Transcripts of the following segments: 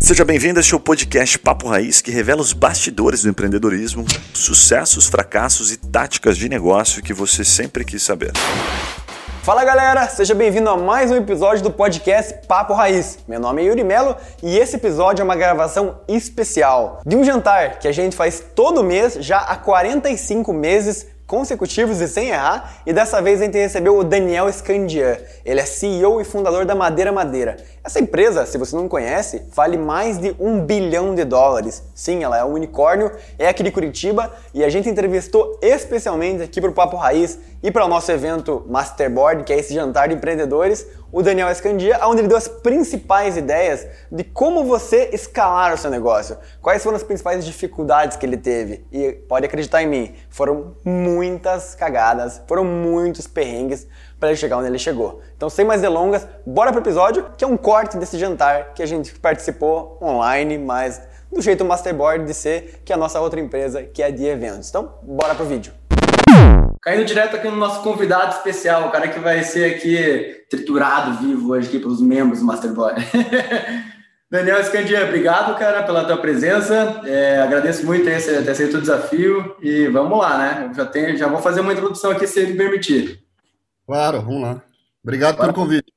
Seja bem-vindo a este podcast Papo Raiz, que revela os bastidores do empreendedorismo, sucessos, fracassos e táticas de negócio que você sempre quis saber. Fala galera, seja bem-vindo a mais um episódio do podcast Papo Raiz. Meu nome é Yuri Melo e esse episódio é uma gravação especial de um jantar que a gente faz todo mês já há 45 meses consecutivos e sem errar, e dessa vez a gente recebeu o Daniel Scandian. Ele é CEO e fundador da Madeira Madeira. Essa empresa, se você não conhece, vale mais de um bilhão de dólares. Sim, ela é um unicórnio, é aqui de Curitiba, e a gente entrevistou especialmente aqui para o Papo Raiz e para o nosso evento Masterboard, que é esse jantar de empreendedores, o Daniel Escandia, onde ele deu as principais ideias de como você escalar o seu negócio. Quais foram as principais dificuldades que ele teve? E pode acreditar em mim, foram muitas cagadas, foram muitos perrengues para ele chegar onde ele chegou. Então, sem mais delongas, bora pro episódio, que é um corte desse jantar que a gente participou online, mas do jeito Masterboard de ser, que é a nossa outra empresa, que é de eventos. Então, bora pro vídeo. Caindo direto aqui no nosso convidado especial, o cara que vai ser aqui triturado vivo hoje aqui pelos membros do Masterboard. Daniel Escandia, obrigado, cara, pela tua presença. É, agradeço muito ter, aceito o desafio e vamos lá, né? Eu já, tenho, já vou fazer uma introdução aqui, se ele permitir. Claro, vamos lá. Obrigado Bora. pelo convite.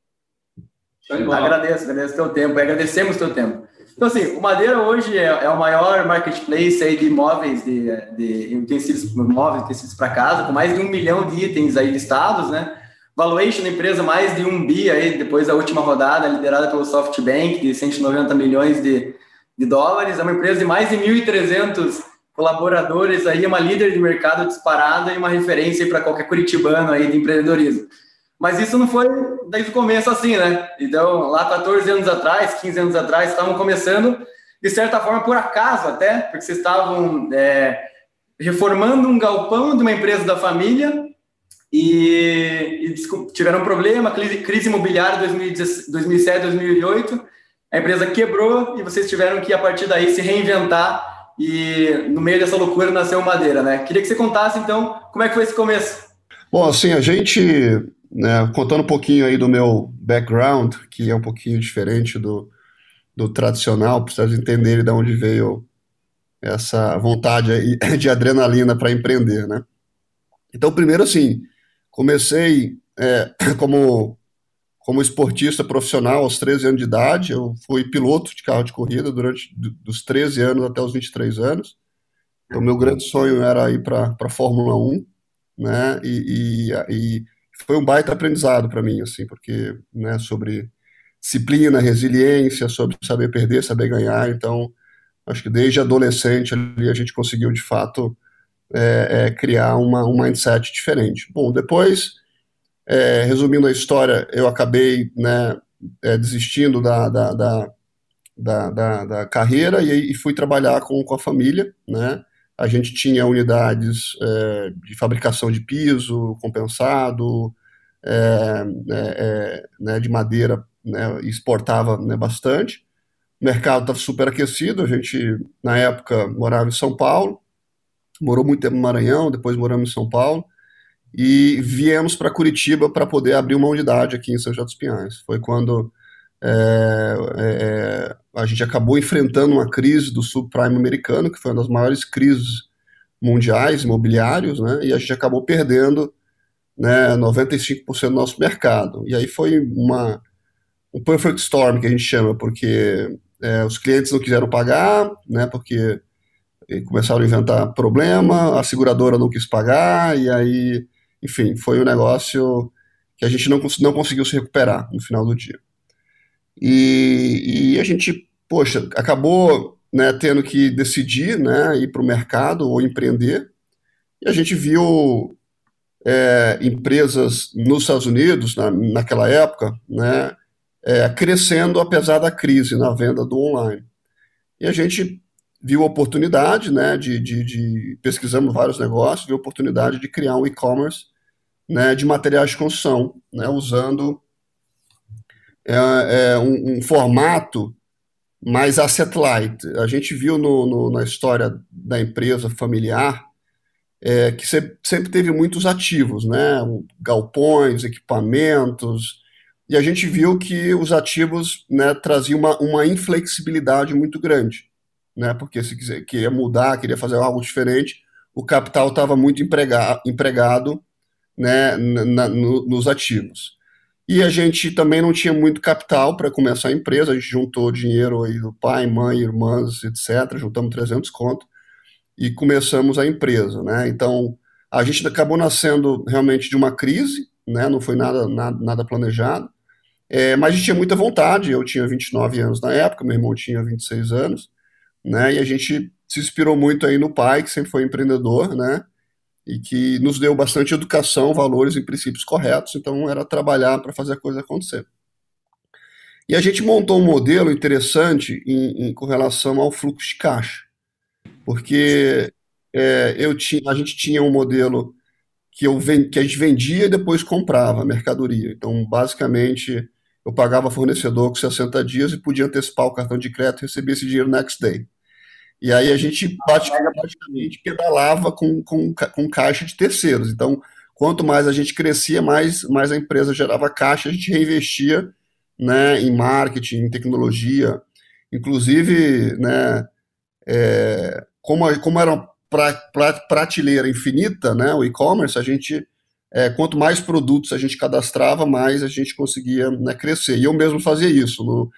Agradeço, agradeço o teu tempo, agradecemos o teu tempo. Então, assim, o Madeira hoje é, é o maior marketplace aí de imóveis, de, de utensílios, móveis, utensílios para casa, com mais de um milhão de itens aí listados, né? Valuation da empresa mais de um bi aí, depois da última rodada, liderada pelo SoftBank, de 190 milhões de, de dólares. É uma empresa de mais de 1.300 colaboradores aí, uma líder de mercado disparada e uma referência para qualquer curitibano aí de empreendedorismo. Mas isso não foi desde o começo assim, né? Então, lá 14 anos atrás, 15 anos atrás, estavam começando, de certa forma, por acaso até, porque vocês estavam é, reformando um galpão de uma empresa da família e, e tiveram um problema, crise, crise imobiliária 2007, 2008, a empresa quebrou e vocês tiveram que, a partir daí, se reinventar e no meio dessa loucura nasceu Madeira, né? Queria que você contasse, então, como é que foi esse começo. Bom, assim, a gente né, contando um pouquinho aí do meu background, que é um pouquinho diferente do, do tradicional, para vocês entenderem de onde veio essa vontade de adrenalina para empreender, né? Então, primeiro, assim, comecei é, como, como esportista profissional aos 13 anos de idade, eu fui piloto de carro de corrida durante dos 13 anos até os 23 anos, então meu grande sonho era ir para a Fórmula 1, né, e, e, e foi um baita aprendizado para mim, assim, porque, né, sobre disciplina, resiliência, sobre saber perder, saber ganhar, então, acho que desde adolescente ali a gente conseguiu, de fato, é, é, criar uma, um mindset diferente. Bom, depois, é, resumindo a história, eu acabei, né, é, desistindo da, da, da, da, da, carreira e, e, fui trabalhar com, com a família, né, a gente tinha unidades é, de fabricação de piso compensado, é, é, é né, de madeira, né, exportava né, bastante. O mercado estava super aquecido, a gente, na época, morava em São Paulo, morou muito tempo no Maranhão, depois moramos em São Paulo, e viemos para Curitiba para poder abrir uma unidade aqui em São José dos Pinhais. Foi quando é, é, a gente acabou enfrentando uma crise do subprime americano, que foi uma das maiores crises mundiais imobiliários, né, e a gente acabou perdendo né, 95% do nosso mercado. E aí foi uma, um perfect storm, que a gente chama, porque é, os clientes não quiseram pagar, né, porque começaram a inventar problema, a seguradora não quis pagar, e aí, enfim, foi um negócio que a gente não, não conseguiu se recuperar no final do dia. E, e a gente, poxa, acabou né, tendo que decidir né, ir para o mercado ou empreender. E a gente viu é, empresas nos Estados Unidos, na, naquela época, né, é, crescendo apesar da crise na venda do online. E a gente viu a oportunidade, né, de, de, de pesquisamos vários negócios, viu a oportunidade de criar um e-commerce né, de materiais de construção, né, usando é, é um, um, formato mais asset-light. A gente viu no, no, na história da empresa familiar é, que sempre teve muitos ativos, né? galpões, equipamentos, e a gente viu que os ativos né, traziam uma, uma inflexibilidade muito grande, né, porque se quiser, queria mudar, queria fazer algo diferente, o capital estava muito emprega, empregado né, na, no, nos ativos. E a gente também não tinha muito capital para começar a empresa, a gente juntou dinheiro aí do pai, mãe, irmãs, etc., juntamos 300 conto e começamos a empresa, né? Então, a gente acabou nascendo realmente de uma crise, né? Não foi nada, nada, nada planejado, é, mas a gente tinha muita vontade, eu tinha 29 anos na época, meu irmão tinha 26 anos, né? E a gente se inspirou muito aí no pai, que sempre foi empreendedor, né? E que nos deu bastante educação, valores e princípios corretos, então era trabalhar para fazer a coisa acontecer. E a gente montou um modelo interessante em, em, com relação ao fluxo de caixa, porque é, eu tinha, a gente tinha um modelo que, eu, que a gente vendia e depois comprava a mercadoria. Então, basicamente, eu pagava fornecedor com 60 dias e podia antecipar o cartão de crédito e receber esse dinheiro next day. E aí a gente praticamente pedalava com, com, com caixa de terceiros. Então, quanto mais a gente crescia, mais, mais a empresa gerava caixa, a gente reinvestia né, em marketing, em tecnologia. Inclusive, né, é, como, como era uma pra, pra, prateleira infinita, né, o e-commerce, a gente, é, quanto mais produtos a gente cadastrava, mais a gente conseguia né, crescer. E eu mesmo fazia isso. No,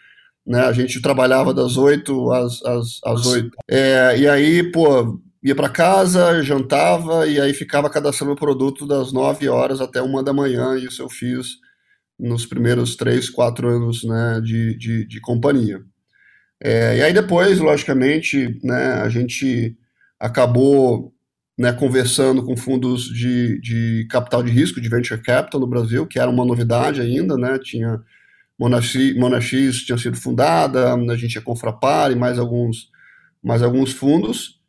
né? A gente trabalhava das 8 às, às, às 8. É, e aí, pô, ia para casa, jantava e aí ficava cadastrando o produto das 9 horas até uma da manhã. Isso eu fiz nos primeiros 3, 4 anos né, de, de, de companhia. É, e aí depois, logicamente, né, a gente acabou né, conversando com fundos de, de capital de risco, de venture capital no Brasil, que era uma novidade ainda, né, tinha Monax tinha sido fundada, a gente tinha Confrapar e mais alguns, mais alguns fundos,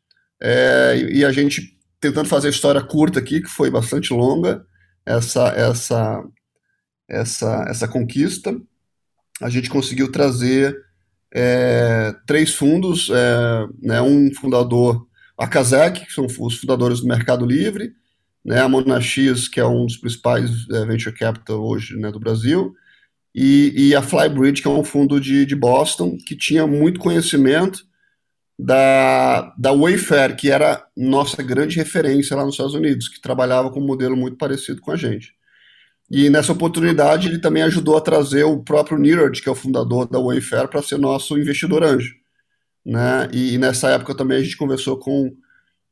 é, e a gente tentando fazer a história curta aqui, que foi bastante longa, essa, essa, essa, essa conquista, a gente conseguiu trazer é, três fundos, é, né, um fundador, a Kazek, que são os fundadores do Mercado Livre, né, a Monax, que é um dos principais é, venture capital hoje né, do Brasil, e, e a Flybridge, que é um fundo de, de Boston, que tinha muito conhecimento da, da Wayfair, que era nossa grande referência lá nos Estados Unidos, que trabalhava com um modelo muito parecido com a gente. E nessa oportunidade ele também ajudou a trazer o próprio Niraj, que é o fundador da Wayfair, para ser nosso investidor anjo. Né? E, e, nessa época também a gente conversou com,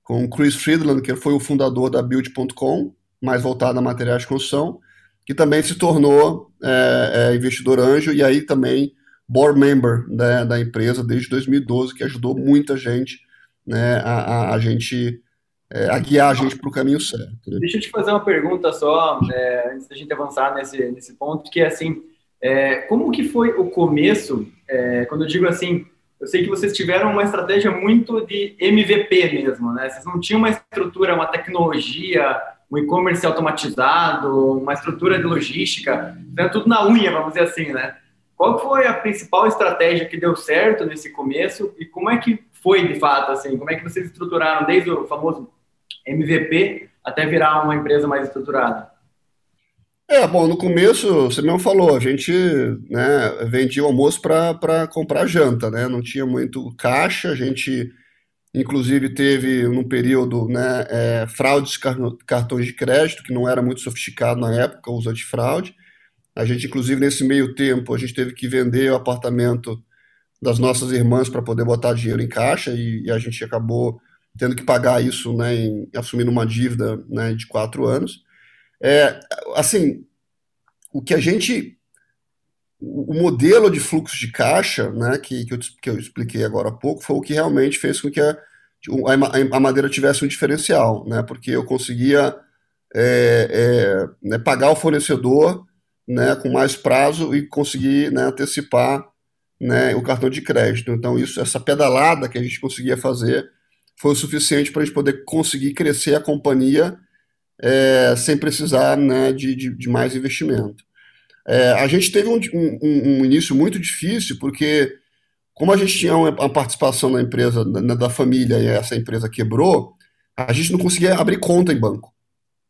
com o Chris Friedland, que foi o fundador da Build.com, mais voltado a materiais de construção, que também se tornou é, é, investidor anjo e aí também board member né, da empresa desde 2012, que ajudou muita gente né, a, a, a gente é, a guiar a gente para o caminho certo. Né? Deixa eu te fazer uma pergunta só, é, antes da gente avançar nesse, nesse ponto, que é assim, é, como que foi o começo, é, quando eu digo assim, eu sei que vocês tiveram uma estratégia muito de MVP mesmo, né? Vocês não tinham uma estrutura, uma tecnologia, um e-commerce automatizado, uma estrutura de logística, né, tudo na unha, vamos dizer assim, né? Qual foi a principal estratégia que deu certo nesse começo e como é que foi de fato, assim? Como é que vocês estruturaram desde o famoso MVP até virar uma empresa mais estruturada? É, bom, no começo, você mesmo falou, a gente né, vendia o almoço para comprar janta, né? Não tinha muito caixa, a gente Inclusive teve num período né, é, fraudes de cartões de crédito, que não era muito sofisticado na época, os antifraude. A gente, inclusive, nesse meio tempo, a gente teve que vender o apartamento das nossas irmãs para poder botar dinheiro em caixa e, e, a gente acabou tendo que pagar isso, né, em, assumindo uma dívida né, de quatro anos. É, assim, o que a gente o modelo de fluxo de caixa, né, que, que eu, que, eu, expliquei agora há pouco, foi o que realmente fez com que a, a, madeira tivesse um diferencial, né, porque eu conseguia é, é, né, pagar o fornecedor né, com mais prazo e conseguir né, antecipar né, o cartão de crédito. Então, isso, essa pedalada que a gente conseguia fazer foi o suficiente para a gente poder conseguir crescer a companhia é, sem precisar né, de, de, de mais investimento. É, a gente teve um, um, um, início muito difícil, porque como a gente tinha uma, uma participação na empresa, na, da família, e essa empresa quebrou, a gente não conseguia abrir conta em banco.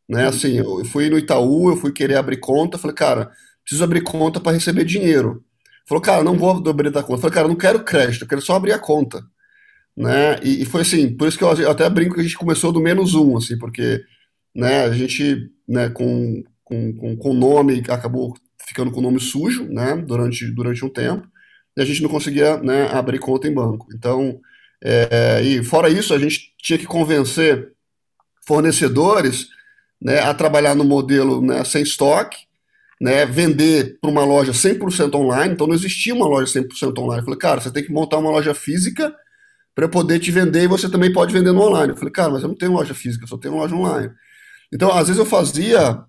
Né? Assim, eu fui no Itaú, eu fui querer abrir conta, falei, cara, preciso abrir conta para receber dinheiro. Falou, cara, não vou abrir a conta. Falei, cara, não quero crédito, eu quero só abrir a conta. Né? E, e foi assim, por isso que eu, eu, até brinco que a gente começou do menos um, assim, porque né, a gente, né, com, com, com, com nome, acabou ficando com o nome sujo, né, durante, durante um tempo, e a gente não conseguia, né, abrir conta em banco. Então, é, e fora isso, a gente tinha que convencer fornecedores né, a trabalhar no modelo né, sem estoque, né, vender para uma loja 100% online, então não existia uma loja 100% online. Eu falei, cara, você tem que montar uma loja física para poder te vender e você também pode vender no online. Eu falei, cara, mas eu não tenho loja física, eu só tenho loja online. Então, às vezes eu fazia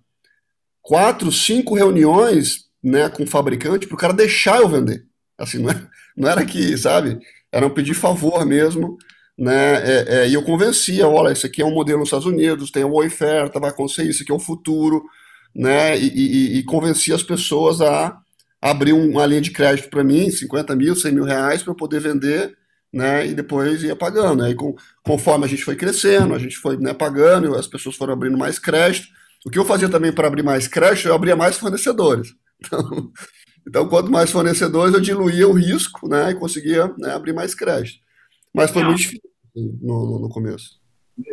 quatro, cinco reuniões né, com o fabricante para o cara deixar eu vender. Assim, não, é, não era que, sabe, era um pedir favor mesmo, né, é, é, e eu convencia, olha, esse aqui é um modelo nos Estados Unidos, tem uma oferta, vai acontecer isso, aqui é o futuro, né, e, e, e convencia as pessoas a abrir uma linha de crédito para mim, 50 mil, 100 mil reais, para eu poder vender, né, e depois ia pagando. Aí, com, conforme a gente foi crescendo, a gente foi né, pagando, as pessoas foram abrindo mais crédito. O que eu fazia também para abrir mais crédito, eu abria mais fornecedores. Então, então, quanto mais fornecedores, eu diluía o risco né, e conseguia né, abrir mais crédito. Mas foi Não. muito difícil assim, no, no, começo.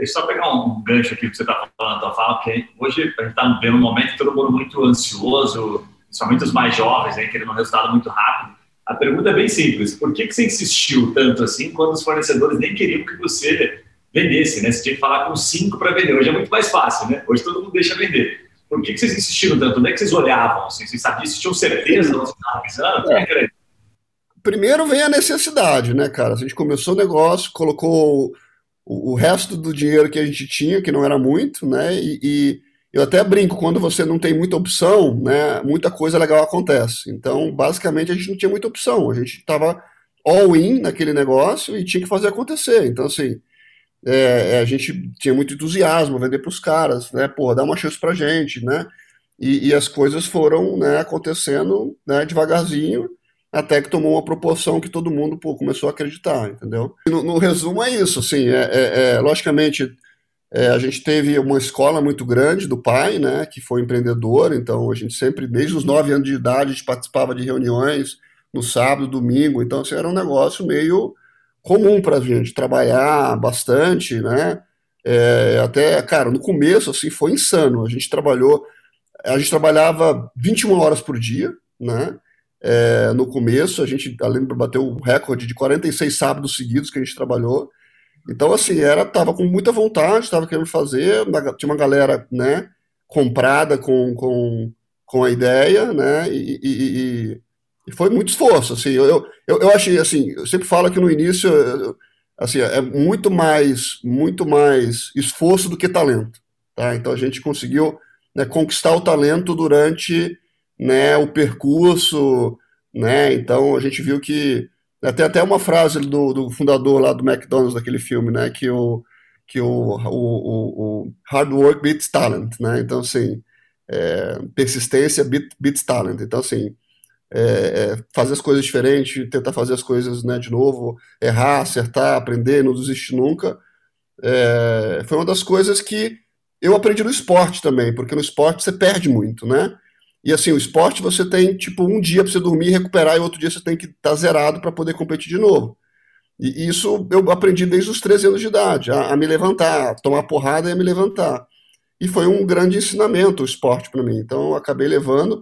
Só pegar um gancho aqui que você está falando, tua fala, porque hoje a gente está vendo um momento todo mundo muito ansioso, principalmente os mais jovens, né, querendo um resultado muito rápido. A pergunta é bem simples: por que, que você insistiu tanto assim quando os fornecedores nem queriam que você vendesse, né? Você tinha que falar com cinco para vender. Hoje é muito mais fácil, né? Hoje todo mundo deixa vender. Por que, que vocês insistiram tanto? Onde é que vocês olhavam? Assim? Vocês sabiam, vocês tinham certeza vocês estavam pisando? É. Primeiro vem a necessidade, né, cara? A gente começou o negócio, colocou o, o, resto do dinheiro que a gente tinha, que não era muito, né? E, e, eu até brinco, quando você não tem muita opção, né, muita coisa legal acontece. Então, basicamente, a gente não tinha muita opção. A gente estava all-in naquele negócio e tinha que fazer acontecer. Então, assim, é, é, a gente tinha muito entusiasmo, vender para os caras, né? Pô, dá uma chance para gente, né? E, e, as coisas foram né, acontecendo né, devagarzinho, até que tomou uma proporção que todo mundo pô, começou a acreditar, entendeu? No, no, resumo é isso, assim, é, é, é logicamente é, a gente teve uma escola muito grande do pai, né, que foi empreendedor, então a gente sempre, desde os nove anos de idade, a gente participava de reuniões no sábado, domingo, então assim, era um negócio meio comum para a gente trabalhar bastante, né? É, até, cara, no começo, assim, foi insano. A gente trabalhou, a gente trabalhava 21 horas por dia, né? É, no começo, a gente, além de bater o recorde de 46 sábados seguidos que a gente trabalhou. Então, assim, era, tava com muita vontade, tava querendo fazer, tinha uma galera, né, comprada com, com, com a ideia, né, e, e, e e foi muito esforço, assim, eu, eu, eu achei, assim, eu sempre falo que no início, assim, é muito mais, muito mais esforço do que talento, tá? Então a gente conseguiu né, conquistar o talento durante, né, o percurso, né, então a gente viu que, né, tem até uma frase do, do fundador lá do McDonald's, daquele filme, né, que o, que o, o, o hard work beats talent, né, então assim, é, persistência beats talent, então assim, é, é, fazer as coisas diferentes, tentar fazer as coisas né, de novo, errar, acertar, aprender, não desistir nunca. É, foi uma das coisas que eu aprendi no esporte também, porque no esporte você perde muito, né? E assim, o esporte você tem tipo um dia para você dormir, recuperar, e outro dia você tem que estar tá zerado para poder competir de novo. E isso eu aprendi desde os 13 anos de idade, a, a me levantar, a tomar porrada e a me levantar. E foi um grande ensinamento o esporte para mim. Então eu acabei levando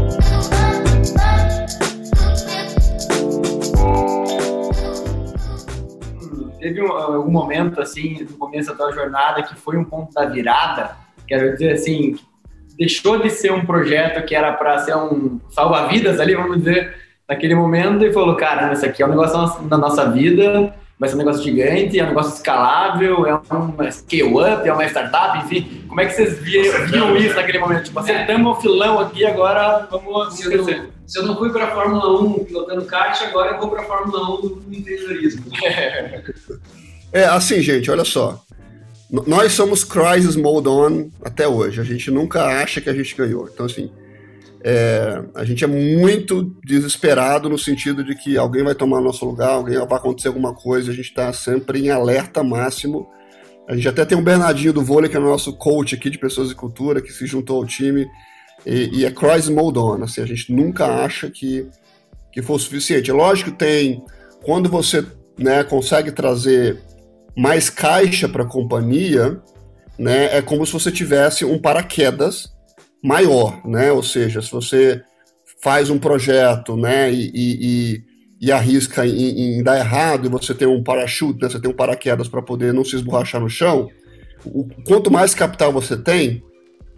Teve um, algum momento, assim, no começo da tua jornada que foi um ponto da virada? Quero dizer, assim, deixou de ser um projeto que era para ser um salva-vidas ali, vamos dizer, naquele momento, e falou, cara, isso aqui é um negócio da nossa vida, vai ser um negócio gigante, é um negócio escalável, é um scale-up, é uma startup, enfim. Como é que vocês viam, viam isso naquele momento? Tipo, acertamos o filão aqui, agora vamos se eu, não, se eu não fui para a Fórmula 1 pilotando kart, agora eu vou para a Fórmula 1 no empreendedorismo. É, assim, gente, olha só. Nós somos Crisis Mode On até hoje. A gente nunca acha que a gente ganhou. Então, assim, é, a gente é muito desesperado no sentido de que alguém vai tomar nosso lugar, alguém vai acontecer alguma coisa, a gente está sempre em alerta máximo. A gente até tem um Bernardinho do vôlei, que é o nosso coach aqui de pessoas e cultura, que se juntou ao time, e, e é Crisis Mode assim, a gente nunca acha que, que for suficiente. Lógico que tem, quando você né, consegue trazer mais caixa para a companhia, né, é como se você tivesse um paraquedas maior, né? Ou seja, se você faz um projeto, né, e, e, e arrisca em, em, dar errado e você tem um parachute, né, você tem um paraquedas para poder não se esborrachar no chão, o, quanto mais capital você tem,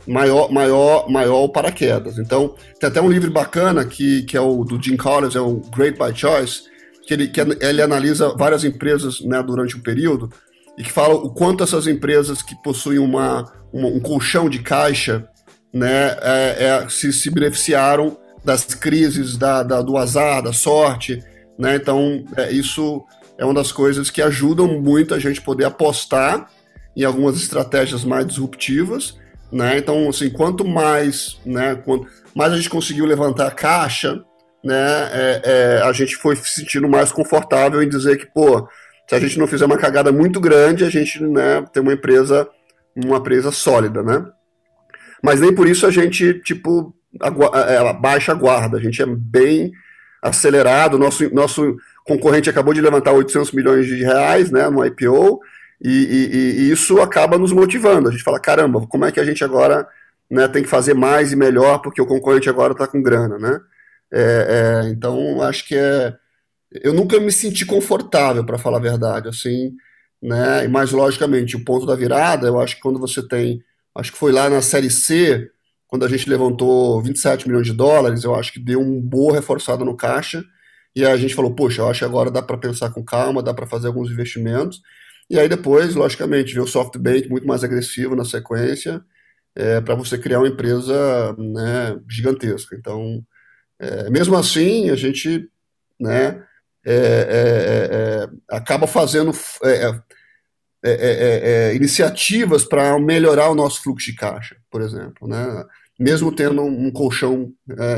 maior, maior, maior o paraquedas. Então, tem até um livro bacana que, que é o do Jim Collins, é o Great by Choice, que ele, que ele analisa várias empresas né, durante um período e que fala o quanto essas empresas que possuem uma, uma um colchão de caixa né, é, é, se, se beneficiaram das crises, da, da, do azar, da sorte. Né? Então, é, isso é uma das coisas que ajudam muito a gente poder apostar em algumas estratégias mais disruptivas. Né? Então, assim, quanto mais, né, quanto mais a gente conseguiu levantar a caixa, né, é, é, a gente foi se sentindo mais confortável em dizer que, pô, se a gente não fizer uma cagada muito grande, a gente né, tem uma empresa, uma empresa sólida, né? Mas nem por isso a gente, tipo, é, baixa a guarda, a gente é bem acelerado, nosso, nosso concorrente acabou de levantar 800 milhões de reais, né, no IPO, e, e, e isso acaba nos motivando, a gente fala, caramba, como é que a gente agora né, tem que fazer mais e melhor, porque o concorrente agora está com grana, né? É, é, então, acho que é. Eu nunca me senti confortável, para falar a verdade, assim, né? Mas, logicamente, o ponto da virada, eu acho que quando você tem. Acho que foi lá na Série C, quando a gente levantou 27 milhões de dólares, eu acho que deu um boa reforçada no caixa. E a gente falou, poxa, eu acho que agora dá para pensar com calma, dá para fazer alguns investimentos. E aí depois, logicamente, veio o SoftBank muito mais agressivo na sequência, é, para você criar uma empresa né, gigantesca. Então, é, mesmo assim, a gente né, é, é, é acaba fazendo é, iniciativas para melhorar o nosso fluxo de caixa, por exemplo, né, mesmo tendo um colchão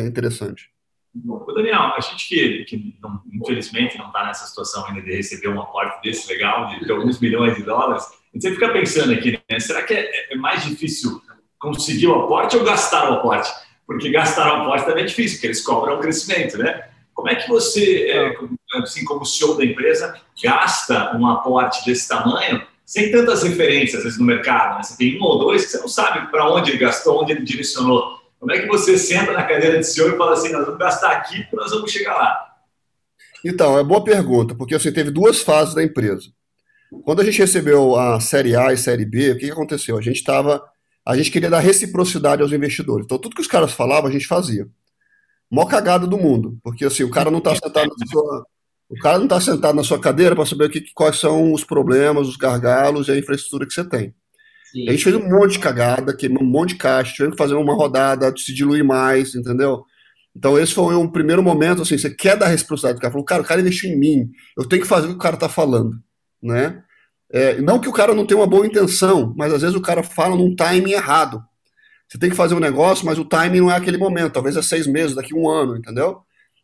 interessante. Bom, Daniel, a gente que, que não, infelizmente não está nessa situação ainda de receber um aporte desse legal, de, de, alguns milhões de dólares, a gente sempre fica pensando aqui, né, será que é, mais difícil conseguir o aporte ou gastar o aporte? porque gastar um aporte também é difícil, porque eles cobram o crescimento, né? Como é que você, é, assim como CEO da empresa, gasta um aporte desse tamanho sem tantas referências, às vezes, no mercado? Né? Você tem um ou dois que você não sabe para onde ele gastou, onde ele direcionou. Como é que você senta na cadeira de CEO e fala assim, nós vamos gastar aqui porque nós vamos chegar lá? Então, é boa pergunta, porque você teve duas fases da empresa. Quando a gente recebeu a Série A e Série B, o que aconteceu? A gente estava a gente queria dar reciprocidade aos investidores. Então, tudo que os caras falavam, a gente fazia. Mó cagada do mundo, porque assim, o cara não está sentado na sua, o cara não está sentado na sua cadeira para saber o que, quais são os problemas, os gargalos e a infraestrutura que você tem. Sim. A gente fez um monte de cagada, queimou um monte de caixa, tivemos que fazer uma rodada, se diluir mais, entendeu? Então, esse foi um primeiro momento, assim, você quer dar reciprocidade. O cara falou, cara, o cara investiu em mim, eu tenho que fazer o que o cara está falando, né? É, não que o cara não tenha uma boa intenção, mas às vezes o cara fala num timing errado. Você tem que fazer um negócio, mas o timing não é aquele momento, talvez é seis meses, daqui um ano, entendeu?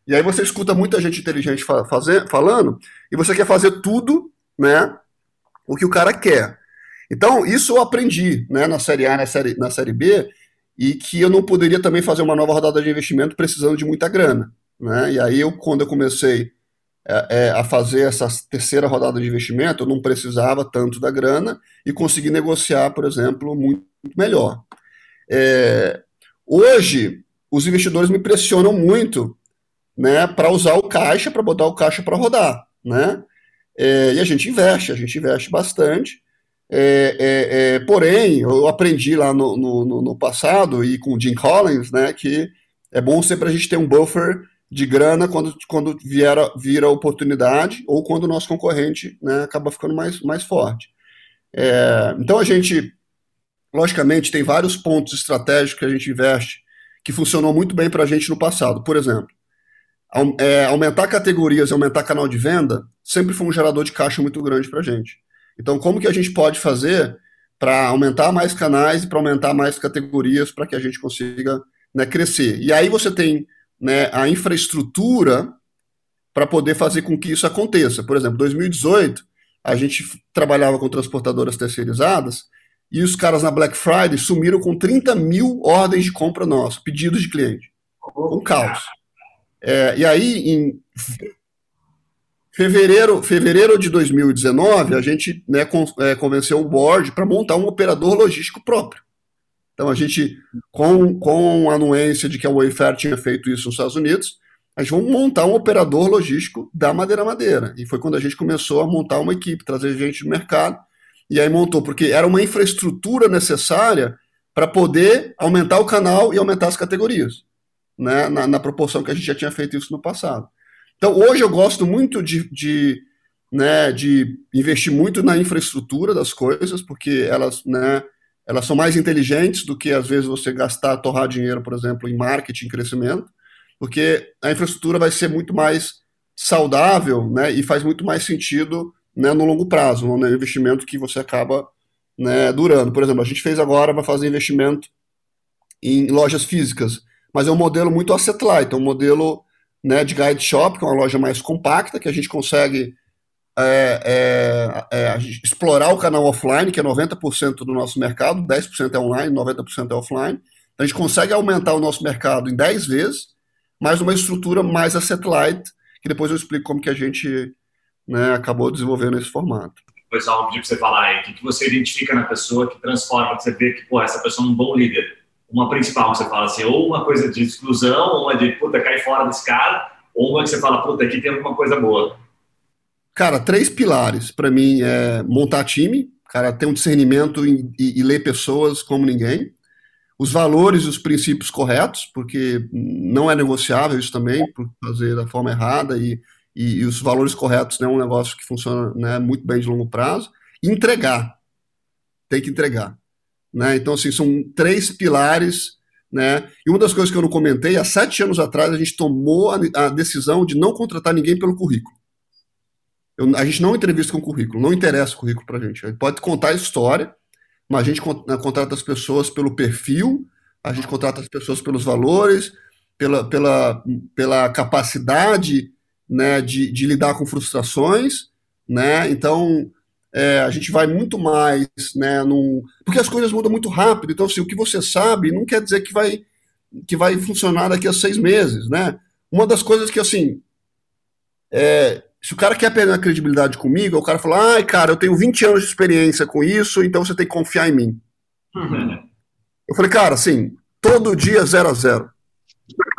E aí você escuta muita gente inteligente fazer, falando, e você quer fazer tudo, né? O que o cara quer. Então, isso eu aprendi, né, na série A, na série, na série B, e que eu não poderia também fazer uma nova rodada de investimento precisando de muita grana. Né? E aí, eu, quando eu comecei é, é, a fazer essa terceira rodada de investimento, eu não precisava tanto da grana e consegui negociar, por exemplo, muito melhor. É, hoje, os investidores me pressionam muito né, para usar o caixa, para botar o caixa para rodar. Né? É, e a gente investe, a gente investe bastante. É, é, porém, eu aprendi lá no, no, no, passado e com o Jim Collins né, que é bom sempre a gente ter um buffer de grana quando, quando vier, vira oportunidade ou quando o nosso concorrente né, acaba ficando mais, mais forte. É, então a gente, logicamente, tem vários pontos estratégicos que a gente investe que funcionou muito bem para a gente no passado. Por exemplo, é, aumentar categorias e aumentar canal de venda sempre foi um gerador de caixa muito grande para a gente. Então, como que a gente pode fazer para aumentar mais canais e para aumentar mais categorias para que a gente consiga né, crescer? E aí você tem né, a infraestrutura para poder fazer com que isso aconteça. Por exemplo, 2018, a gente trabalhava com transportadoras terceirizadas e os caras na Black Friday sumiram com 30 mil ordens de compra nossa, pedidos de cliente. Um caos. É, e aí, em fevereiro, fevereiro de 2019, a gente né, é, convenceu o board para montar um operador logístico próprio. Então, a gente, com, com a anuência de que a Wayfair tinha feito isso nos Estados Unidos, a gente vai montar um operador logístico da Madeira Madeira. E foi quando a gente começou a montar uma equipe, trazer gente do mercado. E aí montou, porque era uma infraestrutura necessária para poder aumentar o canal e aumentar as categorias, né, na, na, proporção que a gente já tinha feito isso no passado. Então, hoje eu gosto muito de, de, né, de investir muito na infraestrutura das coisas, porque elas, né, elas são mais inteligentes do que, às vezes, você gastar, torrar dinheiro, por exemplo, em marketing, crescimento porque a infraestrutura vai ser muito mais saudável né, e faz muito mais sentido né, no longo prazo, no né, investimento que você acaba né, durando. Por exemplo, a gente fez agora, vai fazer investimento em lojas físicas, mas é um modelo muito asset-light, é um modelo né, de guide shop, que é uma loja mais compacta, que a gente consegue é, é, é, explorar o canal offline, que é 90% do nosso mercado, 10% é online, 90% é offline. Então a gente consegue aumentar o nosso mercado em 10 vezes, mas uma estrutura mais a satellite, que depois eu explico como que a gente né, acabou desenvolvendo esse formato. Pois só pedir para você falar aí, o que, que você identifica na pessoa que transforma, que você vê que, pô, essa pessoa é um bom líder? Uma principal, que você fala assim, ou uma coisa de exclusão, uma de, puta, cai fora desse cara, ou uma que você fala, puta, aqui tem alguma coisa boa. Cara, três pilares para mim é montar time, cara, ter um discernimento e, e, e ler pessoas como ninguém os valores e os princípios corretos, porque não é negociável isso também, por fazer da forma errada, e, e, os valores corretos né, é um negócio que funciona né, muito bem de longo prazo, entregar. Tem que entregar. Né? Então, assim, são três pilares. Né? E uma das coisas que eu não comentei, há sete anos atrás, a gente tomou a, a decisão de não contratar ninguém pelo currículo. Eu, a gente não entrevista com currículo, não interessa o currículo para a gente. Pode contar a história, mas a gente né, contrata as pessoas pelo perfil, a gente contrata as pessoas pelos valores, pela, pela, pela capacidade né, de, de lidar com frustrações, né? Então é, a gente vai muito mais, né, num, porque as coisas mudam muito rápido. Então, assim, o que você sabe não quer dizer que vai que vai funcionar daqui a seis meses, né? Uma das coisas que assim é, se o cara quer perder a credibilidade comigo, o cara fala, ai, cara, eu tenho 20 anos de experiência com isso, então você tem que confiar em mim. Uhum. Eu falei, cara, assim, todo dia 0 a 0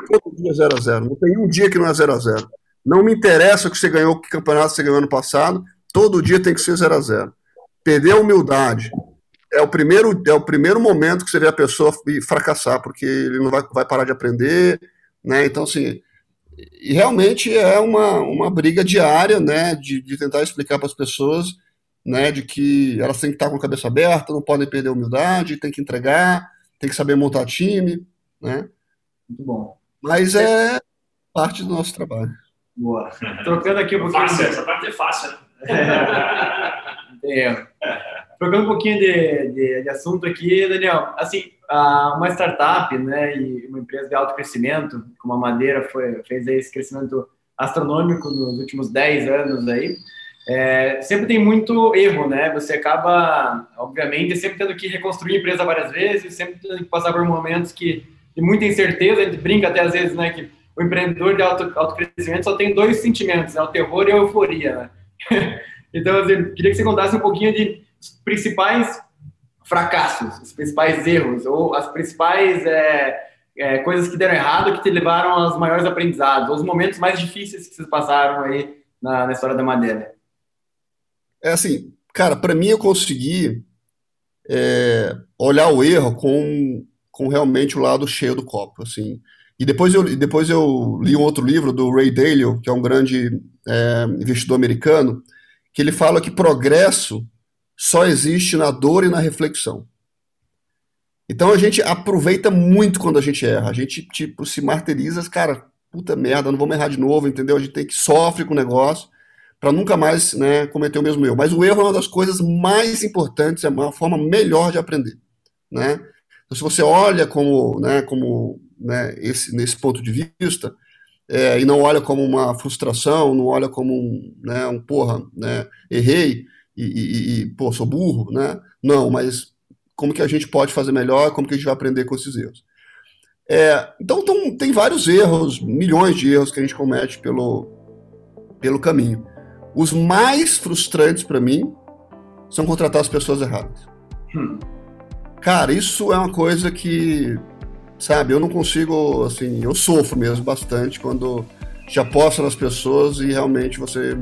Todo dia 0 a 0 Não tem um dia que não é 0 a 0 Não me interessa que você ganhou, que campeonato você ganhou ano passado, todo dia tem que ser 0 a 0 Perder a humildade. É o, primeiro, é o primeiro momento que você vê a pessoa fracassar, porque ele não vai, vai parar de aprender, né? Então, assim, e realmente é uma, uma briga diária, né, de, de tentar explicar para as pessoas, né, de que elas têm que estar com a cabeça aberta, não podem perder a humildade, tem que entregar, tem que saber montar time, né. Muito bom. Mas é parte do nosso trabalho. Boa. Trocando aqui um pouquinho. Fácil, essa parte é fácil, né? É. Trocando um pouquinho de, de, de assunto aqui, Daniel, assim, uma startup, né, e uma empresa de alto crescimento, como a Madeira foi, fez esse crescimento astronômico nos últimos 10 anos aí, é, sempre tem muito erro, né? Você acaba, obviamente, sempre tendo que reconstruir a empresa várias vezes, sempre tendo que passar por momentos que de muita incerteza, a gente brinca até às vezes, né, que o empreendedor de alto, alto crescimento só tem dois sentimentos, né, o terror e a euforia, né? então, assim, queria que você contasse um pouquinho de principais fracassos, os principais erros, ou as principais é, é, coisas que deram errado que te levaram aos maiores aprendizados, ou os momentos mais difíceis que vocês passaram aí na, na história da madeira? É assim, cara, para mim eu consegui é, olhar o erro com, com realmente o lado cheio do copo, assim. E depois eu, depois eu li um outro livro do Ray Dalio, que é um grande é, investidor americano, que ele fala que progresso só existe na dor e na reflexão. Então a gente aproveita muito quando a gente erra. A gente, tipo, se martiriza, cara, puta merda, não vamos errar de novo, entendeu? A gente tem que sofrer com o negócio para nunca mais né, cometer o mesmo erro. Mas o erro é uma das coisas mais importantes, é uma forma melhor de aprender. Né? Então, se você olha como, né, como né, esse, nesse ponto de vista, é, e não olha como uma frustração, não olha como um, né, um porra, né, errei e, e, e, pô, sou burro, né? Não, mas como que a gente pode fazer melhor, como que a gente vai aprender com esses erros. É, então, então, tem vários erros, milhões de erros que a gente comete pelo, pelo caminho. Os mais frustrantes para mim são contratar as pessoas erradas. Hum. Cara, isso é uma coisa que, sabe, eu não consigo, assim, eu sofro mesmo bastante quando te aposta nas pessoas e realmente você,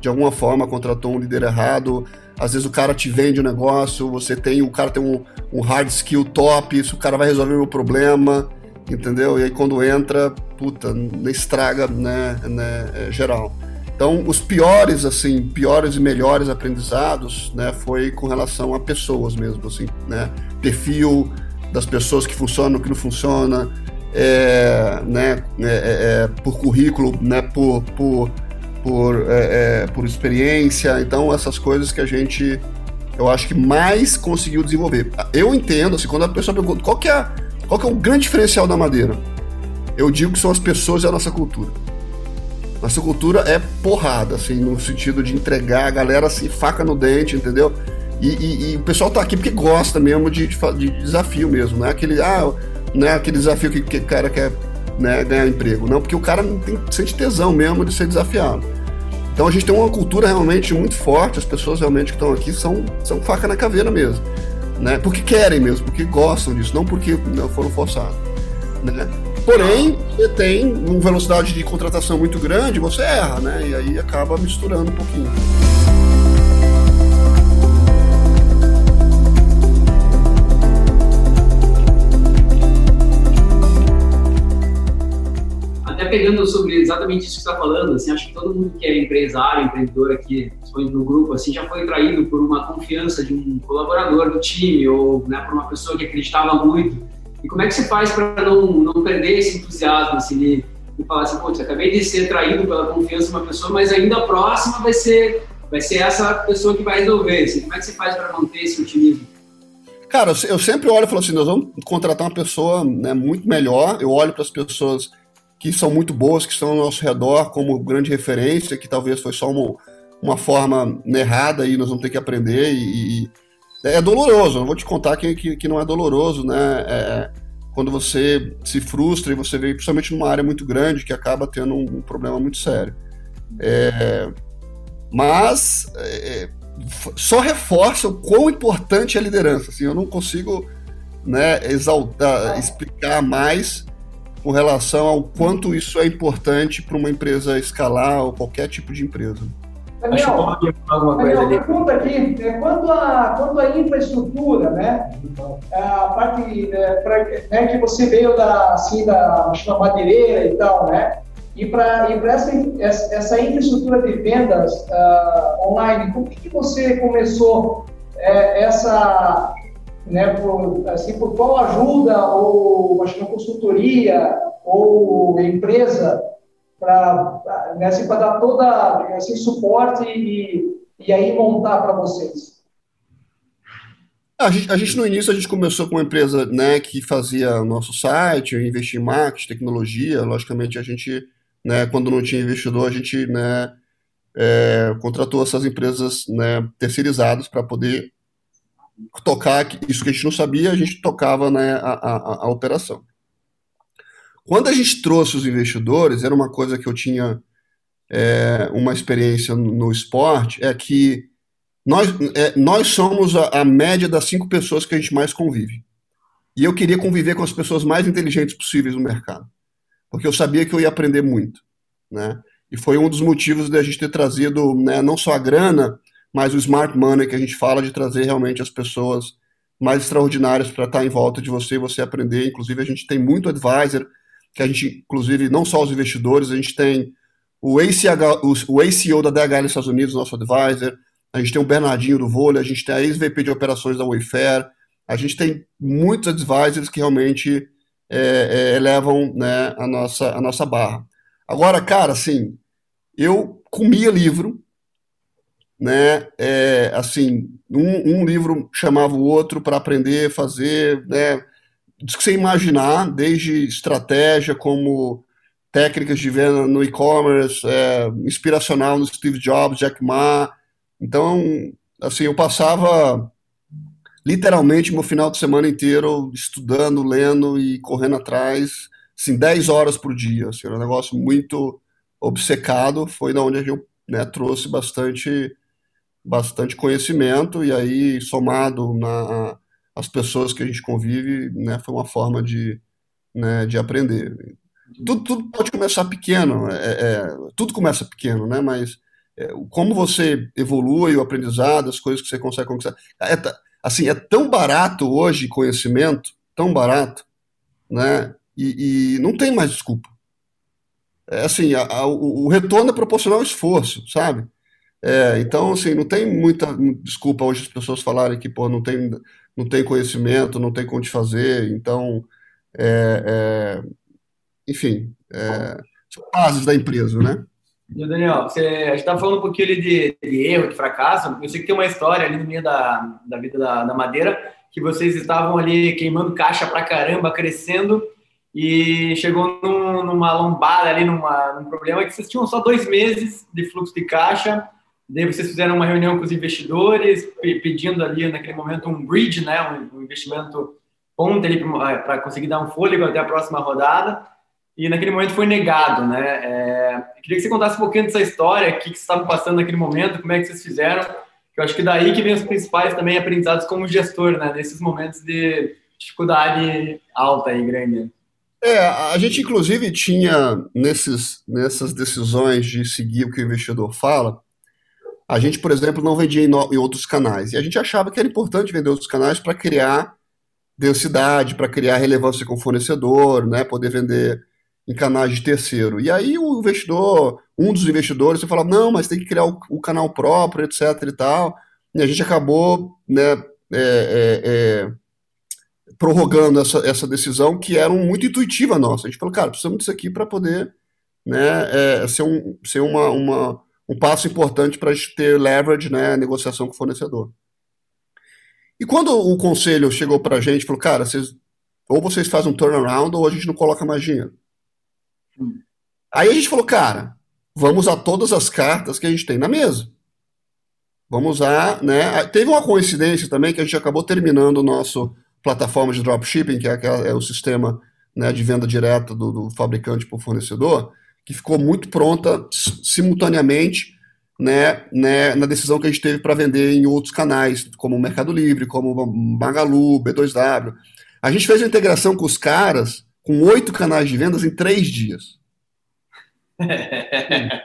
de alguma forma, contratou um líder errado. Às vezes o cara te vende um negócio, você tem, o cara tem um, um hard skill top, isso o cara vai resolver o meu problema, entendeu? E aí quando entra, puta, estraga, né, né, é, geral. Então, os piores, assim, piores e melhores aprendizados, né, foi com relação a pessoas mesmo, assim, né, perfil das pessoas que funcionam, que não funciona, é, né, é, é, é por currículo, né, por, por, por, é, é, por experiência, então essas coisas que a gente, eu acho que mais conseguiu desenvolver. Eu entendo, assim, quando a pessoa pergunta qual que é, qual que é o grande diferencial da madeira, eu digo que são as pessoas e a nossa cultura. Nossa cultura é porrada, assim, no sentido de entregar a galera assim, faca no dente, entendeu? E, e, e o pessoal tá aqui porque gosta mesmo de, de, de desafio mesmo, né? Aquele, ah, né, aquele desafio que, que o cara quer né, ganhar emprego. Não, porque o cara tem, sente tesão mesmo de ser desafiado. Então a gente tem uma cultura realmente muito forte, as pessoas realmente que estão aqui são, são faca na caveira mesmo. Né? Porque querem mesmo, porque gostam disso, não porque não foram forçados. Né? Porém, você tem uma velocidade de contratação muito grande, você erra, né? E aí acaba misturando um pouquinho. Pegando sobre exatamente isso que você está falando, assim, acho que todo mundo que é empresário, empreendedor aqui, principalmente no grupo, assim, já foi traído por uma confiança de um colaborador do time ou né, por uma pessoa que acreditava muito e como é que você faz para não, não perder esse entusiasmo, assim, de falar assim, putz, acabei de ser traído pela confiança de uma pessoa, mas ainda a próxima vai ser, vai ser essa pessoa que vai resolver. Assim, como é que você faz para manter esse otimismo? Cara, eu sempre olho e falo assim, nós vamos contratar uma pessoa né, muito melhor. Eu olho para as pessoas que são muito boas, que estão ao nosso redor como grande referência, que talvez foi só uma, uma forma errada e nós vamos ter que aprender e, e é doloroso, não vou te contar que, que, que não é doloroso, né? É, quando você se frustra e você vê, principalmente numa área muito grande, que acaba tendo um, um problema muito sério. É, mas é, só reforça o quão importante é a liderança. Assim, eu não consigo né, exaltar, explicar mais com relação ao quanto isso é importante para uma empresa escalar ou qualquer tipo de empresa. Daniel, alguma coisa Daniel, ali. pergunta aqui, é, quanto, a, quanto à infraestrutura, né? A parte é, pra, né, que você veio da, assim, da madeireira e tal, né? E para essa, essa infraestrutura de vendas uh, online, por que, que você começou é, essa, né, por, assim, por qual ajuda ou acho que consultoria ou empresa para né, assim, dar toda assim, suporte e, e aí montar para vocês? A gente, a gente, no início a gente começou com uma empresa né, que fazia nosso site, investir em marketing, tecnologia. Logicamente a gente, né, quando não tinha investidor, a gente né, é, contratou essas empresas né, terceirizadas para poder tocar isso que a gente não sabia, a gente tocava né, a, a, a operação. Quando a gente trouxe os investidores, era uma coisa que eu tinha é, uma experiência no, esporte, é que nós, é, nós somos a, a, média das cinco pessoas que a gente mais convive. E eu queria conviver com as pessoas mais inteligentes possíveis no mercado, porque eu sabia que eu ia aprender muito, né? E foi um dos motivos de a gente ter trazido né, não só a grana, mas o smart money que a gente fala de trazer realmente as pessoas mais extraordinárias para estar em volta de você e você aprender. Inclusive, a gente tem muito advisor que a gente, inclusive, não só os investidores, a gente tem o, ACH, o, ACO da DHL nos Estados Unidos, nosso advisor, a gente tem o Bernardinho do vôlei, a gente tem a ex-VP de operações da Wayfair, a gente tem muitos advisors que realmente é, é, elevam né, a, nossa, a nossa barra. Agora, cara, assim, eu comia livro, né? É, assim, um, um, livro chamava o outro para aprender, fazer, né? Diz que você imaginar, desde estratégia como técnicas de venda no e-commerce, é, inspiracional no Steve Jobs, Jack Ma. Então, assim, eu passava literalmente meu final de semana inteiro estudando, lendo e correndo atrás, assim, 10 horas por dia. Assim, era um negócio muito obcecado. Foi da onde eu né, trouxe bastante bastante conhecimento e aí somado na as pessoas que a gente convive, né, foi uma forma de, né, de aprender. Tudo, tudo pode começar pequeno, é, é, tudo começa pequeno, né, mas é, como você evolui o aprendizado, as coisas que você consegue conquistar. É, assim, é tão barato hoje conhecimento, tão barato, né, e, e não tem mais desculpa. É assim, a, a, o, o retorno é proporcional ao esforço, sabe? É, então, assim, não tem muita desculpa hoje as pessoas falarem que, pô, não tem, não tem conhecimento, não tem como te fazer, então, é, é, enfim, é, são bases da empresa, né? Daniel, você, gente estava falando um pouquinho ali de, de, erro, de fracasso, eu sei que tem uma história ali no meio da, da vida da, da Madeira, que vocês estavam ali queimando caixa pra caramba, crescendo, e chegou num, numa lombada ali, numa, num problema que vocês tinham só dois meses de fluxo de caixa, Daí vocês fizeram uma reunião com os investidores, pedindo ali naquele momento um bridge, né, um investimento ponta ali para eh, conseguir dar um fôlego até a próxima rodada. E naquele momento foi negado, né? É, queria que você contasse um pouquinho dessa história, o que, que vocês estavam passando naquele momento, como é que vocês fizeram. Eu acho que daí que vem os principais também aprendizados como gestor, né? Nesses momentos de dificuldade alta e grande. É, a gente inclusive tinha nesses, nessas decisões de seguir o que o investidor fala, a gente, por exemplo, não vendia em, no, em outros canais. E a gente achava que era importante vender outros canais para criar densidade, para criar relevância com o fornecedor, né, poder vender em canais de terceiro. E aí o investidor, um dos investidores, você fala, não, mas tem que criar o, o canal próprio, etc e tal. E a gente acabou, né, é, é, é, prorrogando essa, essa decisão que era muito intuitiva nossa. A gente falou, cara, precisamos disso aqui para poder né, é, ser, um, ser uma, uma um passo importante para a gente ter leverage, né, negociação com o fornecedor. E quando o conselho chegou para a gente, falou, cara, vocês, ou vocês fazem um turnaround ou a gente não coloca mais dinheiro. Hum. Aí a gente falou, cara, vamos usar todas as cartas que a gente tem na mesa. Vamos usar, né? Teve uma coincidência também que a gente acabou terminando o nosso plataforma de dropshipping, que é, é o sistema né, de venda direta do, do fabricante para o fornecedor que ficou muito pronta simultaneamente né, né, na decisão que a gente teve para vender em outros canais, como o Mercado Livre, como Magalu, B2W. A gente fez a integração com os caras com oito canais de vendas em três dias.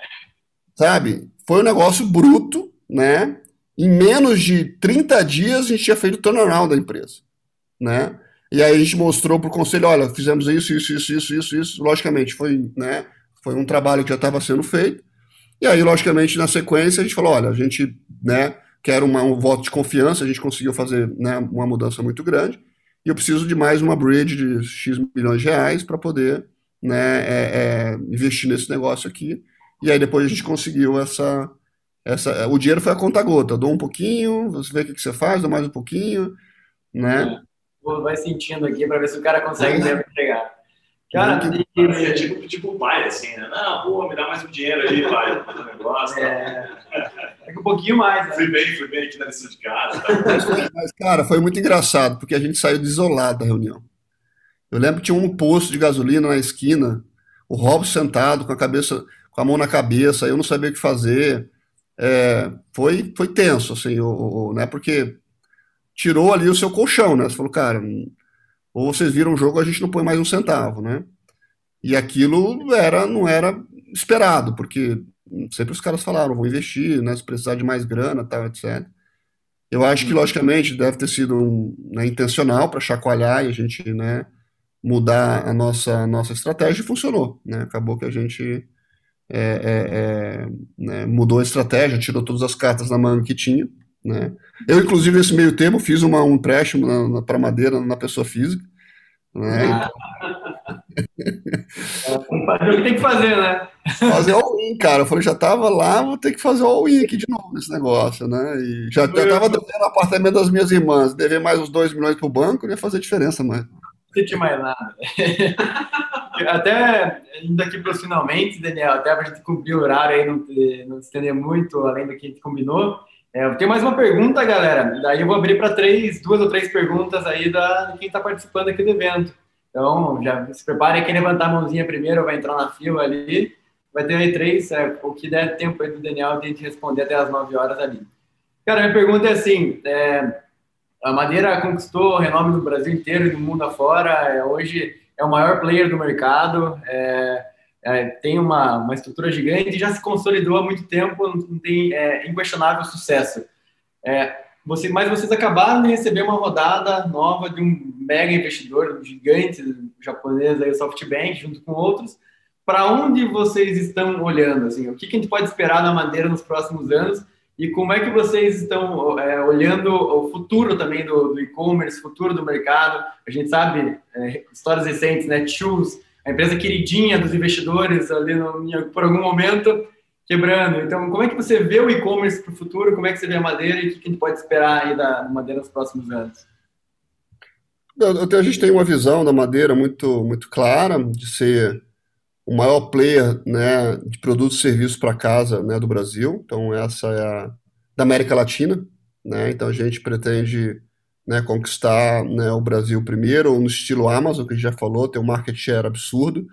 Sabe? Foi um negócio bruto, né? Em menos de 30 dias a gente tinha feito o turnaround da empresa, né? E aí a gente mostrou para o conselho, olha, fizemos isso, isso, isso, isso, isso, isso. Logicamente, foi, né? Foi um trabalho que já estava sendo feito. E aí, logicamente, na sequência, a gente falou: olha, a gente né, quer uma, um voto de confiança, a gente conseguiu fazer né, uma mudança muito grande, e eu preciso de mais uma bridge de X milhões de reais para poder né, é, é, investir nesse negócio aqui. E aí depois a gente conseguiu essa. essa o dinheiro foi a conta gota. Dou um pouquinho, você vê o que, que você faz, dou mais um pouquinho. Né? Vai sentindo aqui para ver se o cara consegue é. pegar. Cara, que... é tipo, tipo o pai, assim, né? Não, pô, me dá mais um dinheiro aí, pai, um negócio. É, é um pouquinho mais, né? Fui bem, fui bem aqui na lição de casa. Tá? Mas, cara, foi muito engraçado, porque a gente saiu desolado da reunião. Eu lembro que tinha um posto de gasolina na esquina, o Robson sentado com a cabeça, com a mão na cabeça, eu não sabia o que fazer. É, foi, foi tenso, assim, o, o, né? Porque tirou ali o seu colchão, né? Você falou, cara, ou vocês viram o jogo, a gente não põe mais um centavo, né? E aquilo era, não era esperado, porque sempre os caras falaram, vou investir, né, se precisar de mais grana, tal, etc. Eu acho que, logicamente, deve ter sido um, né, intencional para chacoalhar e a gente, né, mudar a nossa, a nossa estratégia e funcionou. Né? Acabou que a gente é, é, é, né, mudou a estratégia, tirou todas as cartas na manga que tinha. Né? Eu, inclusive, nesse meio tempo, fiz uma, um empréstimo para madeira na pessoa física. Né? Ah. Fazer o que tem que fazer, né? Fazer all-in, cara. Eu falei, já tava lá, vou ter que fazer all-in aqui de novo nesse negócio, né? E já, já tava devendo apartamento das minhas irmãs, dever mais uns 2 milhões pro banco, não ia fazer diferença mais. Não tinha mais nada. até indo aqui para os finalmente, Daniel, até para a gente cumprir o horário aí, não, não se estender muito além do que a gente combinou. É, eu tenho mais uma pergunta, galera. Daí eu vou abrir para três, duas ou três perguntas aí da, de quem está participando aqui do evento. Então, já se prepare, quem levantar a mãozinha primeiro vai entrar na fila ali. Vai ter três, é, o que der tempo aí do Daniel de responder até as 9 horas ali. Cara, minha pergunta é assim, é, a Madeira conquistou renome no Brasil inteiro e no mundo afora, é, hoje é o maior player do mercado, é, é, tem uma, uma estrutura gigante já se consolidou há muito tempo, não tem é, inquestionável sucesso. É, você, mas vocês acabaram de receber uma rodada nova de um mega investidor, gigante japonês, aí, o SoftBank, junto com outros. Para onde vocês estão olhando? Assim, o que, que a gente pode esperar da Madeira nos próximos anos? E como é que vocês estão é, olhando o futuro também do, do e-commerce, futuro do mercado? A gente sabe, é, histórias recentes, né? Choose, a empresa queridinha dos investidores ali no, por algum momento, quebrando. Então, como é que você vê o e-commerce para o futuro? Como é que você vê a Madeira e o que a gente pode esperar aí da Madeira nos próximos anos? A gente tem uma visão da Madeira muito, muito clara de ser o maior player né, de produtos e serviços para casa né, do Brasil. Então, essa é a da América Latina. Né? Então, a gente pretende né, conquistar né, o Brasil primeiro, no estilo Amazon, que a gente já falou, ter um market share absurdo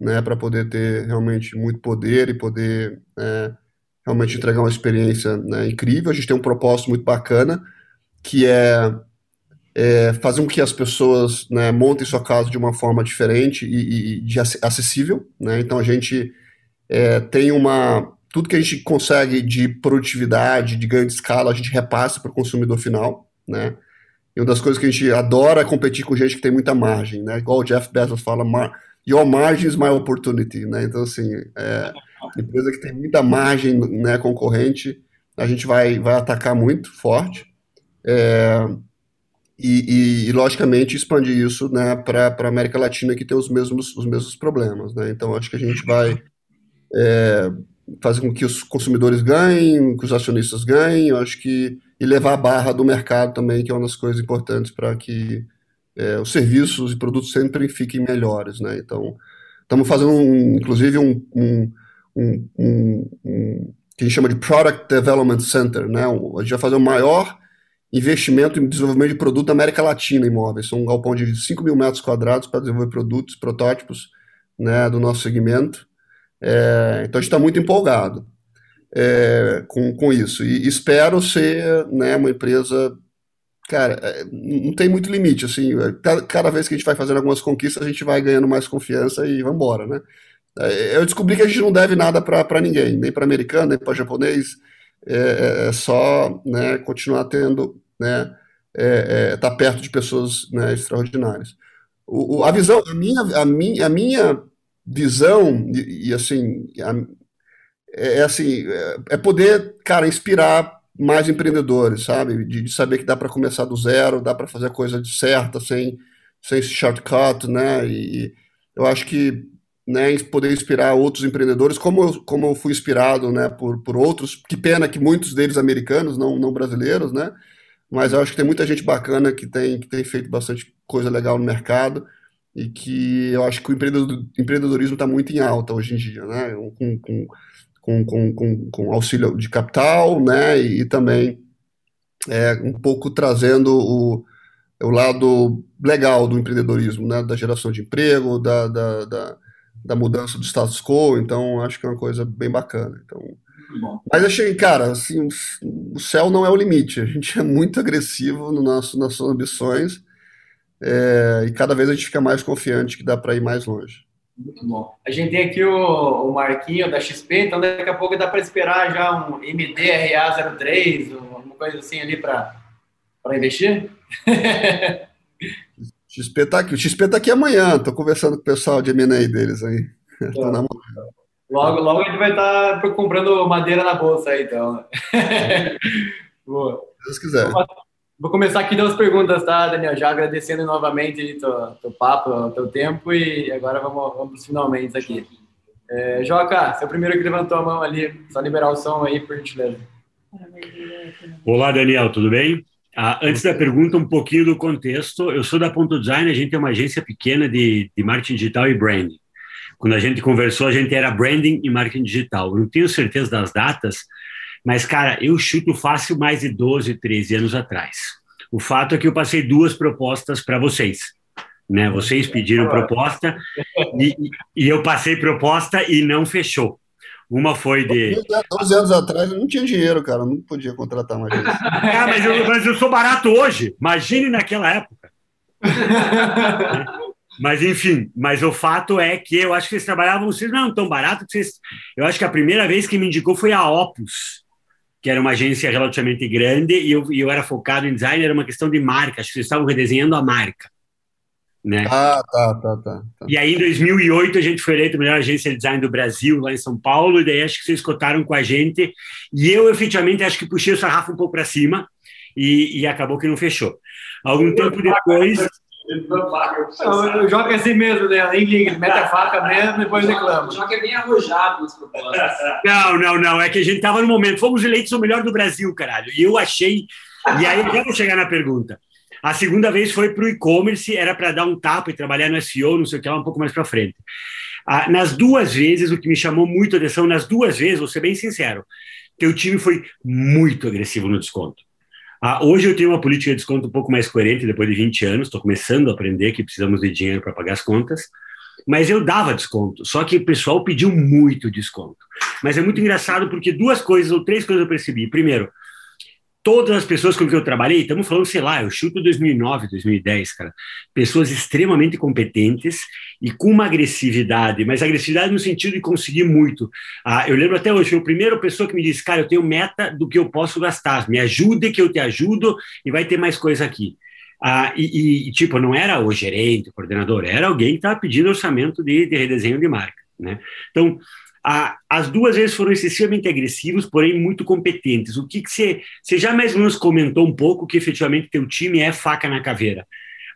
né, para poder ter realmente muito poder e poder é, realmente entregar uma experiência né, incrível. A gente tem um propósito muito bacana, que é, é fazer com que as pessoas né, montem sua casa de uma forma diferente e, e de acessível. Né? Então a gente é, tem uma. Tudo que a gente consegue de produtividade, de ganho de escala, a gente repassa para o consumidor final. Né? E uma das coisas que a gente adora é competir com gente que tem muita margem, né? Igual o Jeff Bezos fala, your margin is my opportunity, né? Então, assim, é, empresa que tem muita margem né, concorrente, a gente vai, vai atacar muito forte. É, e, e, e, logicamente, expandir isso né, para a América Latina, que tem os mesmos, os mesmos problemas. Né? Então, acho que a gente vai é, fazer com que os consumidores ganhem, que os acionistas ganhem, acho que e levar a barra do mercado também, que é uma das coisas importantes para que é, os serviços e produtos sempre fiquem melhores, né? Então, estamos fazendo, um, inclusive, um, um, um, um, que a gente chama de Product Development Center, né? A gente vai fazer o maior investimento em desenvolvimento de produto da América Latina imóveis. São um galpão de 5 mil metros quadrados para desenvolver produtos, protótipos né, do nosso segmento. É, então, a gente está muito empolgado é, com, com isso. E espero ser né, uma empresa cara, é, não tem muito limite, assim, cada, cada, vez que a gente vai fazendo algumas conquistas, a gente vai ganhando mais confiança e vamos embora, né? É, eu descobri que a gente não deve nada para ninguém, nem para americano, nem para japonês, é, é, é, só né, continuar tendo, né, é, tá perto de pessoas né, extraordinárias. O, o, a visão, a minha, a minha, a minha visão, e, e assim, a, é, assim, é poder, cara, inspirar mais empreendedores, sabe? De, de saber que dá para começar do zero, dá para fazer a coisa certa, sem, sem shortcut, né? E eu acho que né, poder inspirar outros empreendedores, como eu, como eu fui inspirado né, por, por outros, que pena que muitos deles americanos, não, não brasileiros, né? Mas eu acho que tem muita gente bacana que tem, que tem feito bastante coisa legal no mercado e que eu acho que o empreendedorismo está muito em alta hoje em dia, né? Com, com, com, com, com, com auxílio de capital, né, e, também é, um pouco trazendo o, o lado legal do empreendedorismo, né, da geração de emprego, da, da, da, da mudança do status quo, então acho que é uma coisa bem bacana. Então, mas achei, cara, assim, o céu não é o limite. A gente é muito agressivo no nosso, nas suas ambições é, e cada vez a gente fica mais confiante que dá para ir mais longe. Muito bom. A gente tem aqui o, o Marquinho da XP, então daqui a pouco dá para esperar já um MDRA03, alguma coisa assim ali para investir? XP tá aqui. O XP tá aqui amanhã. Tô conversando com o pessoal de M&A deles aí. Tô na Logo, logo a gente vai estar tá comprando madeira na bolsa aí, então. Boa. Se Deus quiser. Vou começar aqui dando as perguntas, tá, Daniel? Já agradecendo novamente o teu papo, o teu tempo e agora vamos, vamos finalmente aqui. É, Joca, você é o primeiro que levantou a mão ali, só liberar o som aí, por gentileza. Olá, Daniel, tudo bem? Ah, antes da pergunta, um pouquinho do contexto. Eu sou da Ponto Design, a gente é uma agência pequena de, de marketing digital e branding. Quando a gente conversou, a gente era branding e marketing digital. Eu não tenho certeza das datas, mas, cara, eu chuto fácil mais de 12, 13 anos atrás. O fato é que eu passei duas propostas para vocês. Né? Vocês pediram proposta e, e eu passei proposta e não fechou. Uma foi de. 12 anos atrás eu não tinha dinheiro, cara, não podia contratar mais ah, mas eu, mas eu sou barato hoje. Imagine naquela época. Mas enfim, mas o fato é que eu acho que eles trabalhavam, vocês não tão barato que vocês. Eu acho que a primeira vez que me indicou foi a Opus, que era uma agência relativamente grande, e eu, e eu era focado em design, era uma questão de marca, acho que vocês estavam redesenhando a marca. Né? Ah, tá, tá, tá, tá. E aí, em 2008, a gente foi eleito a melhor agência de design do Brasil, lá em São Paulo, e daí acho que vocês cotaram com a gente, e eu, efetivamente, acho que puxei o sarrafo um pouco para cima, e, e acabou que não fechou. Algum tempo depois... É assim mesmo, né? Ele mete a faca mesmo e depois reclama. O Joca é bem arrojado nas propostas. Não, não, não. É que a gente tava no momento. Fomos eleitos o melhor do Brasil, caralho. E eu achei. E aí, eu vou chegar na pergunta. A segunda vez foi para o e-commerce, era para dar um tapa e trabalhar no SEO, não sei o que lá, um pouco mais para frente. Ah, nas duas vezes, o que me chamou muito a atenção, nas duas vezes, vou ser bem sincero, teu time foi muito agressivo no desconto. Ah, hoje eu tenho uma política de desconto um pouco mais coerente, depois de 20 anos, estou começando a aprender que precisamos de dinheiro para pagar as contas, mas eu dava desconto, só que o pessoal pediu muito desconto. Mas é muito engraçado porque duas coisas ou três coisas eu percebi. Primeiro, todas as pessoas com que eu trabalhei, estamos falando, sei lá, eu chuto 2009, 2010, cara, pessoas extremamente competentes e com uma agressividade, mas agressividade no sentido de conseguir muito. Ah, eu lembro até hoje, foi a primeira pessoa que me disse, cara, eu tenho meta do que eu posso gastar, me ajude que eu te ajudo e vai ter mais coisa aqui. Ah, e, e, tipo, não era o gerente, o coordenador, era alguém que estava pedindo orçamento de, de redesenho de marca, né? Então, as duas vezes foram excessivamente agressivos, porém muito competentes. O que você já mais ou menos comentou um pouco que efetivamente teu time é faca na caveira.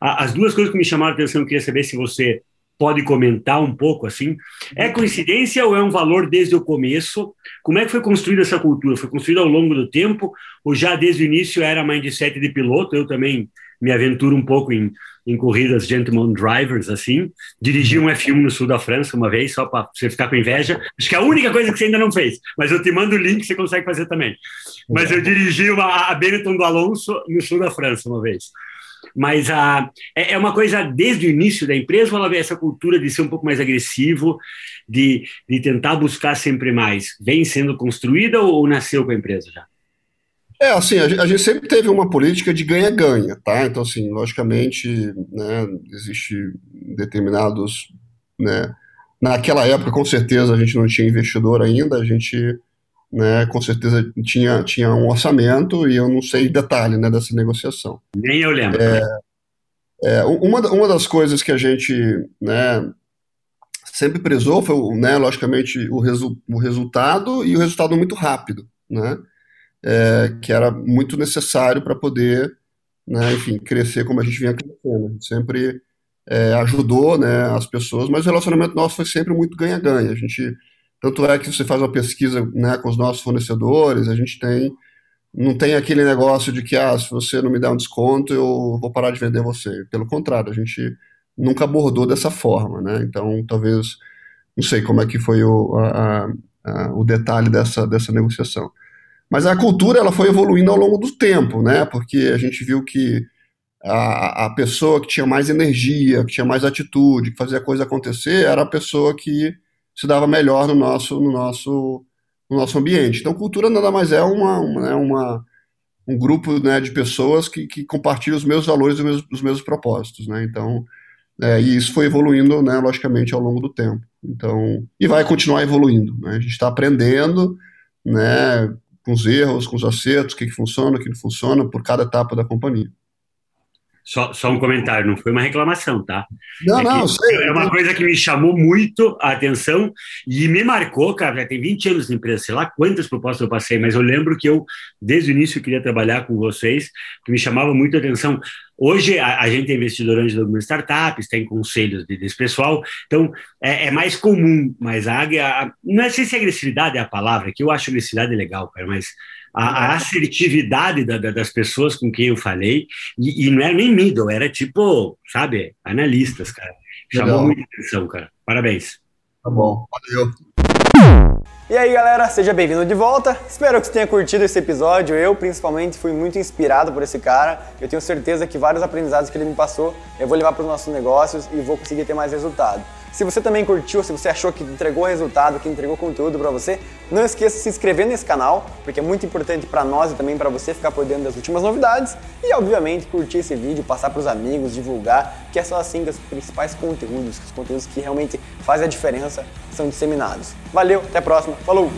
as duas coisas que me chamaram a atenção, eu queria saber se você pode comentar um pouco assim. É coincidência ou é um valor desde o começo? Como é que foi construída essa cultura? Foi construída ao longo do tempo ou já desde o início era mindset de piloto? Eu também me aventuro um pouco em em corridas gentleman drivers, assim. Dirigi um F1 no sul da França uma vez, só para você ficar com inveja. Acho que é a única coisa que você ainda não fez, mas eu te mando o link, você consegue fazer também. Mas eu dirigi uma, a Benetton do Alonso no sul da França uma vez. Mas a, é, é uma coisa desde o início da empresa, ela vê essa cultura de ser um pouco mais agressivo, de, de tentar buscar sempre mais? Vem sendo construída ou, ou nasceu com a empresa já? É, assim, a, gente sempre teve uma política de ganha-ganha, tá? Então, assim, logicamente, né, existe determinados, né, naquela época, com certeza, a gente não tinha investidor ainda, a gente, né, com certeza tinha, tinha um orçamento e eu não sei detalhe, né, dessa negociação. Nem eu lembro. É, é, uma, uma das coisas que a gente, né, sempre prezou foi, né, logicamente, o, resu o resultado e o resultado muito rápido, né? É, que era muito necessário para poder, né, enfim, crescer como a gente vinha crescendo. A gente sempre é, ajudou né, as pessoas, mas o relacionamento nosso foi sempre muito ganha-ganha. A gente, tanto é que você faz uma pesquisa né, com os nossos fornecedores, a gente tem não tem aquele negócio de que ah, se você não me der um desconto, eu vou parar de vender você. Pelo contrário, a gente nunca abordou dessa forma, né? Então, talvez, não sei como é que foi o, a, a, o detalhe dessa, dessa negociação. Mas a cultura ela foi evoluindo ao longo do tempo, né? Porque a gente viu que a, a pessoa que tinha mais energia, que tinha mais atitude, que fazia a coisa acontecer, era a pessoa que se dava melhor no nosso, no nosso, no nosso ambiente. Então, cultura nada mais é uma, uma, né, uma um grupo né, de pessoas que, que compartilham os mesmos valores e os mesmos, os mesmos propósitos, né? Então, é, e isso foi evoluindo, né, logicamente, ao longo do tempo. Então, e vai continuar evoluindo. Né? A gente está aprendendo, né, com os erros, com os acertos, o que, que funciona, o que não funciona, por cada etapa da companhia. Só, só um comentário, não foi uma reclamação, tá? Não, é não, sei. É uma coisa que me chamou muito a atenção e me marcou, cara, já tem 20 anos de empresa, sei lá quantas propostas eu passei, mas eu lembro que eu, desde o início, queria trabalhar com vocês, que me chamava muito a atenção. Hoje a, a gente é investidor anjo de algumas startups, tem conselhos desse pessoal, então é, é mais comum, mas a, a, não sei se agressividade é a palavra, que eu acho agressividade legal, cara, mas a, a assertividade da, da, das pessoas com quem eu falei, e, e, não era nem middle, era tipo, sabe, analistas, cara. Chamou Legal. muita atenção, cara. Parabéns. Tá bom, valeu. E aí, galera, seja bem-vindo de volta. Espero que você tenha curtido esse episódio. Eu, principalmente, fui muito inspirado por esse cara. Eu tenho certeza que vários aprendizados que ele me passou eu vou levar para os nossos negócios e vou conseguir ter mais resultado. Se você também curtiu, se você achou que entregou resultado, que entregou conteúdo para você, não esqueça de se inscrever nesse canal, porque é muito importante para nós e também para você ficar por dentro das últimas novidades e, obviamente, curtir esse vídeo, passar para os amigos, divulgar, que é só assim que os principais conteúdos, os conteúdos que realmente fazem a diferença, são disseminados. Valeu, até a próxima, Falou!